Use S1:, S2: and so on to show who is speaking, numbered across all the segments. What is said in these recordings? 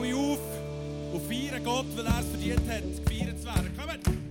S1: alle auf und feiern Gott, weil er es verdient hat, gefeiert zu werden. Kommt!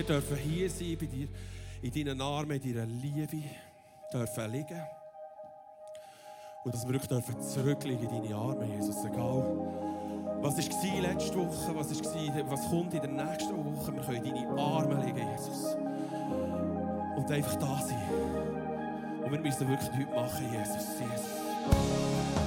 S2: Wir dürfen hier sein bei dir, in deinen Armen, in deiner Liebe, dürfen liegen. Und dass wir wirklich dürfen zurückliegen in deine Arme, Jesus. Egal, was war letzte Woche, was, war, was kommt in der nächsten Woche, wir können in deine Arme liegen, Jesus. Und einfach da sein. Und wir müssen wirklich nichts machen, Jesus. Jesus.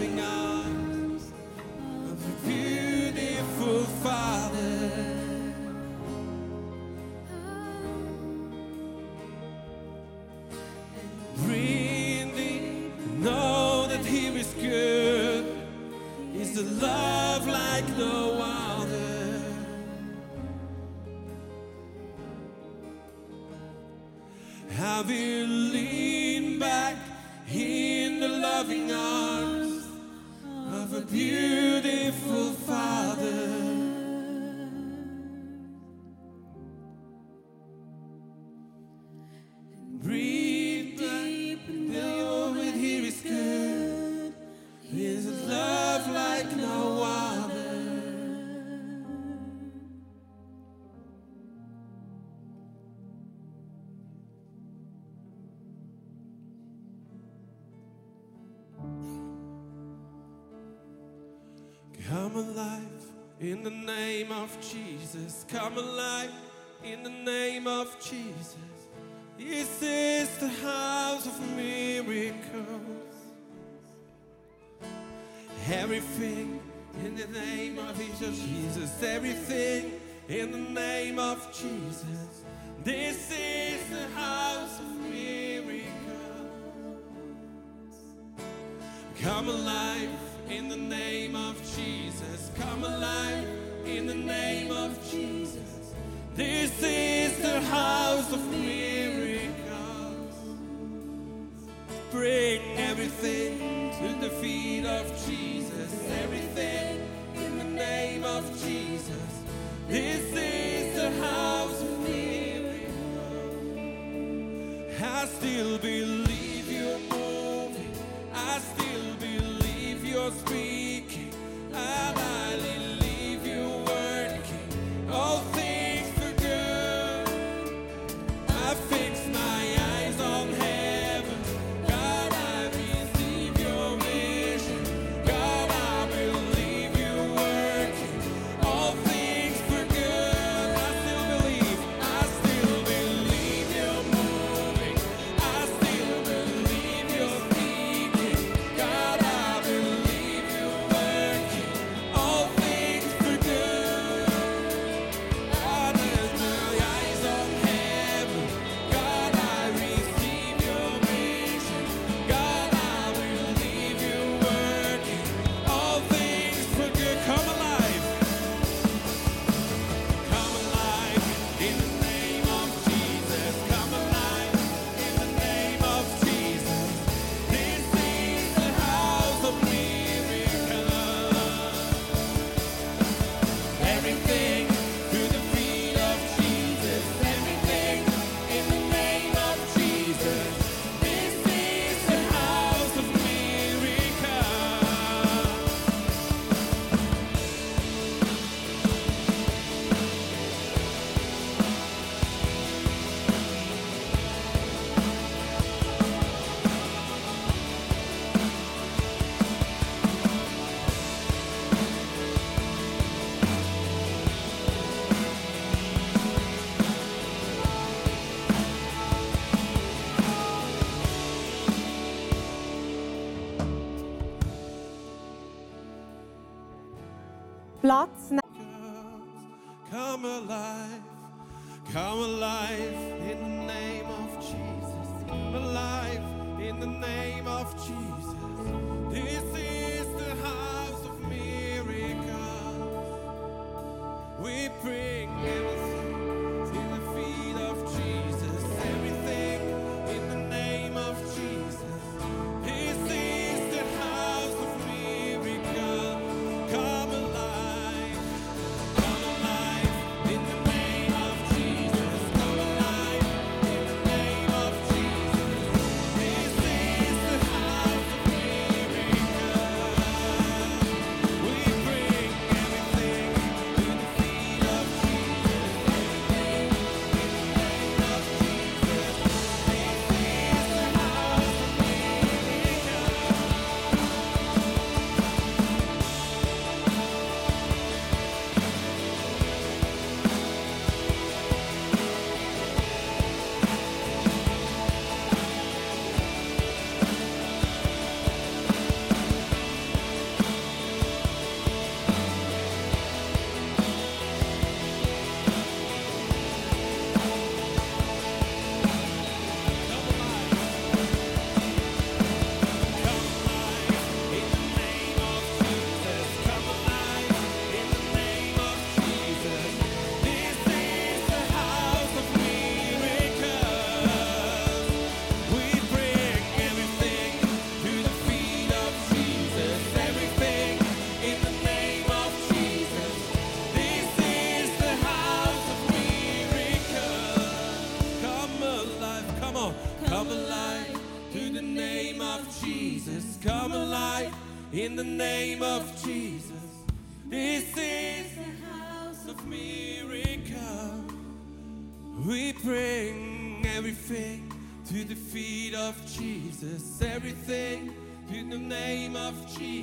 S1: loving God. Come alive in the name of Jesus. Come alive in the name of Jesus. This is the house of miracles. Everything in the name of Jesus. Everything in the name of Jesus. This is the house of miracles. Come alive in the name of Jesus. Come alive in the name of Jesus. This is the house of miracles. Bring everything to the feet of Jesus. Everything in the name of Jesus. This is the house of miracles. I still believe. must of Jesus.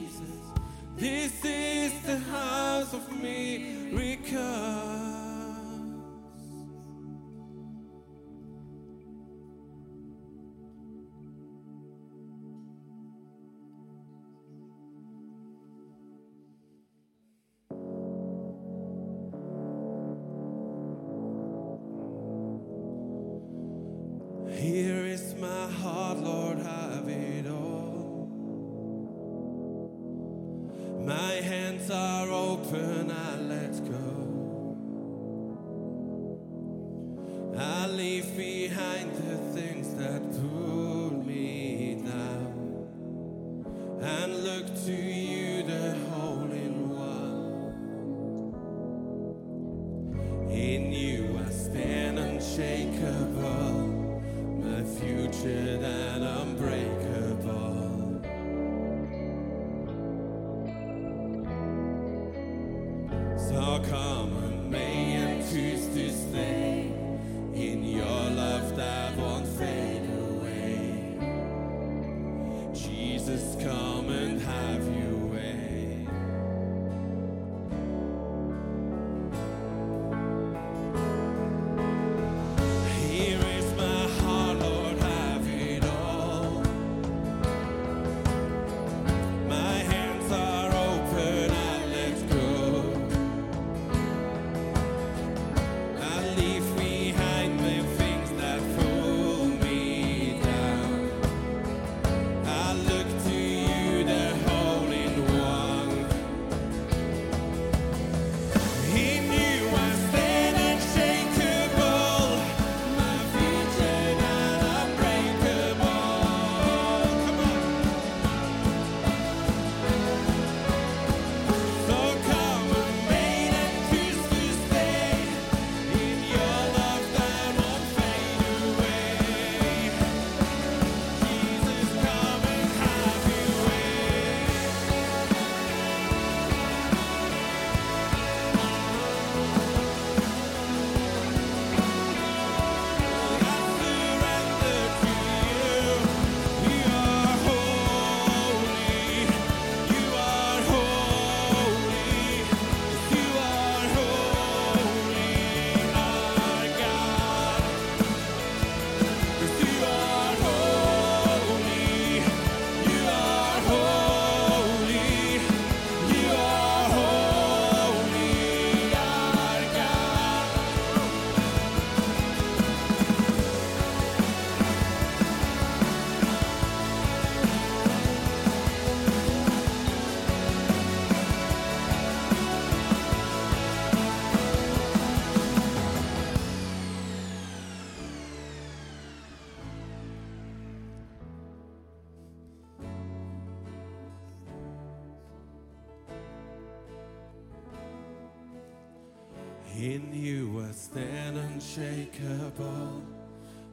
S1: In you I stand unshakable,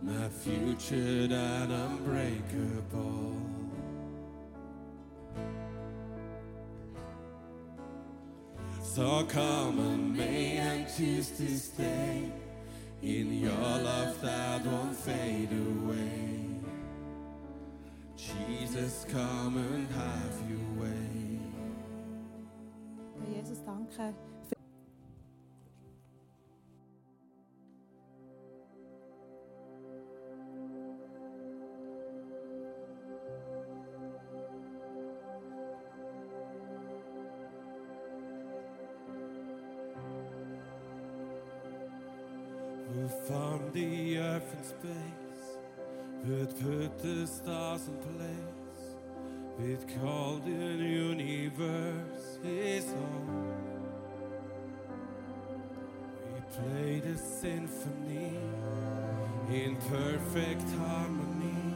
S1: my future that unbreakable. So come on May and choose to stay in your love that won't fade away. Jesus, come and have your way.
S3: Jesus, danke.
S1: symphony in perfect harmony.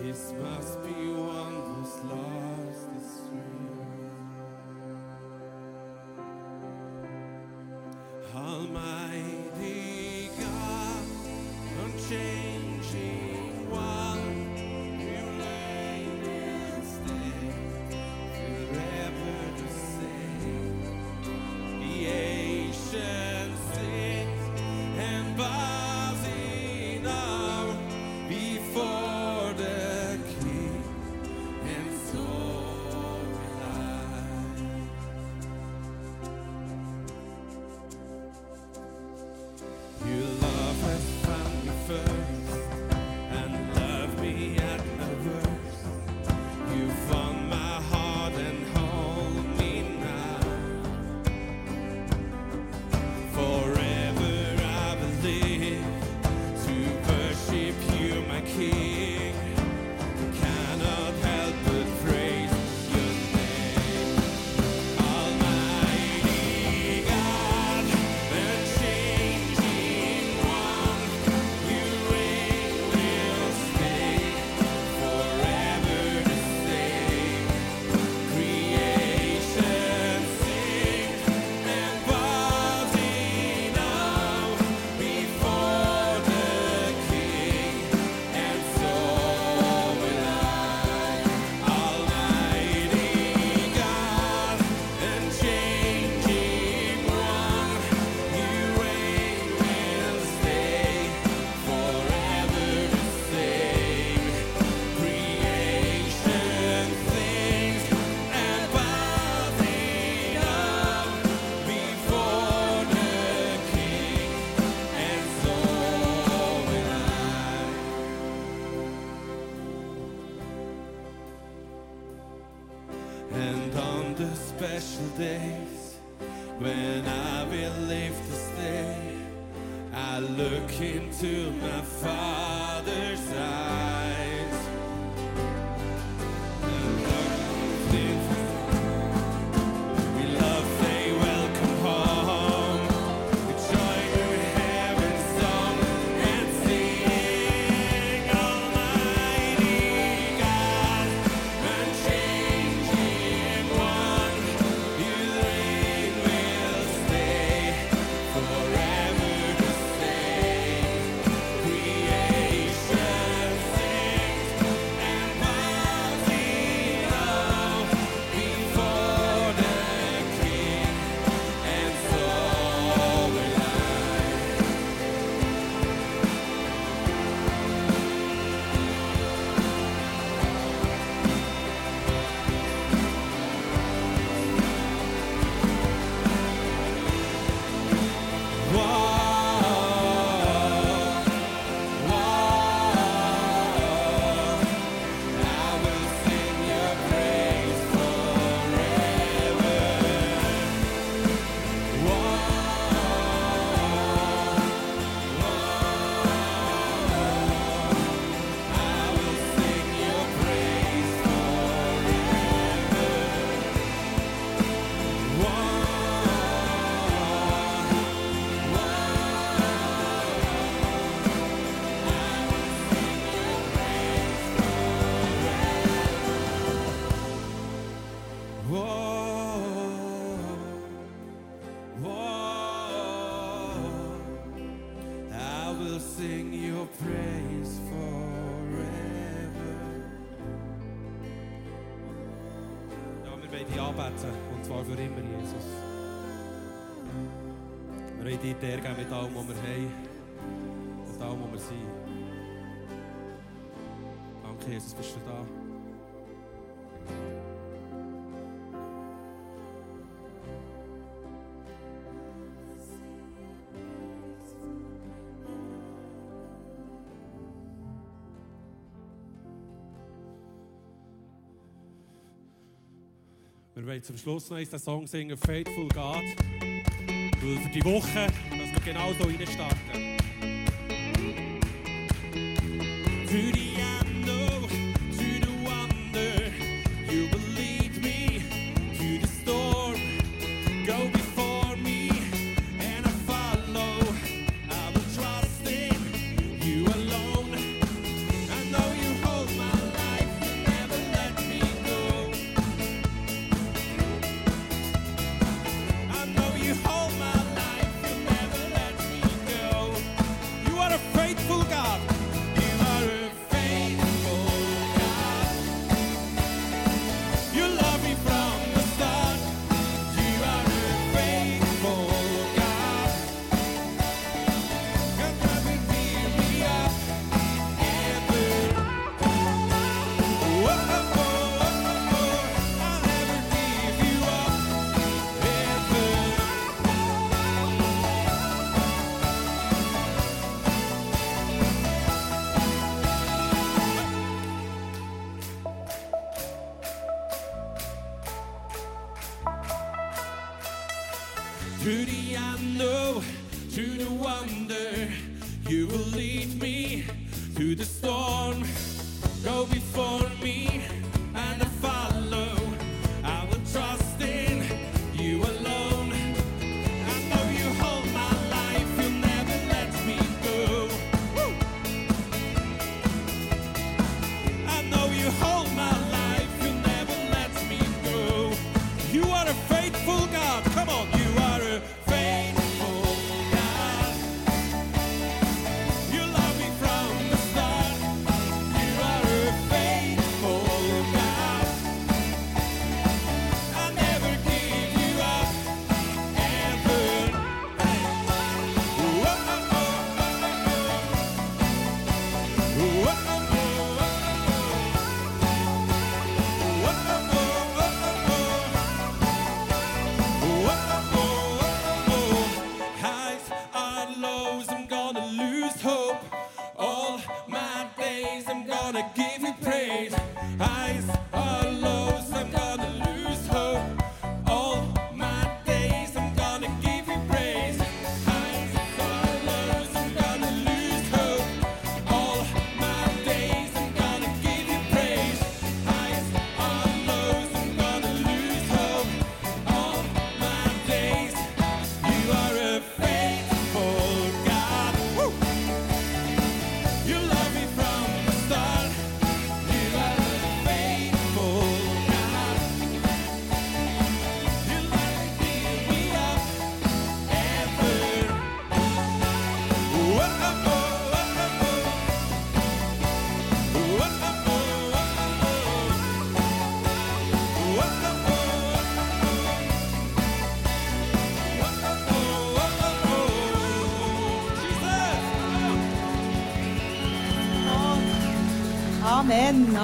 S1: This must be one who's lost its dream. days when I believe to stay. I look into my Father's eyes. wollen dich anbeten, und zwar für immer, Jesus. Wir wollen dir die geben mit allem, was wir haben Mit allem, was wir sind. Danke, Jesus, bist du da. wollen zum Schluss noch den Song singen, Faithful God. Weil für die Woche, dass wir genau so reinstarten. Für die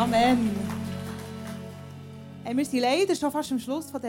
S3: Amen, wir sind leider schon fast am Schluss dieser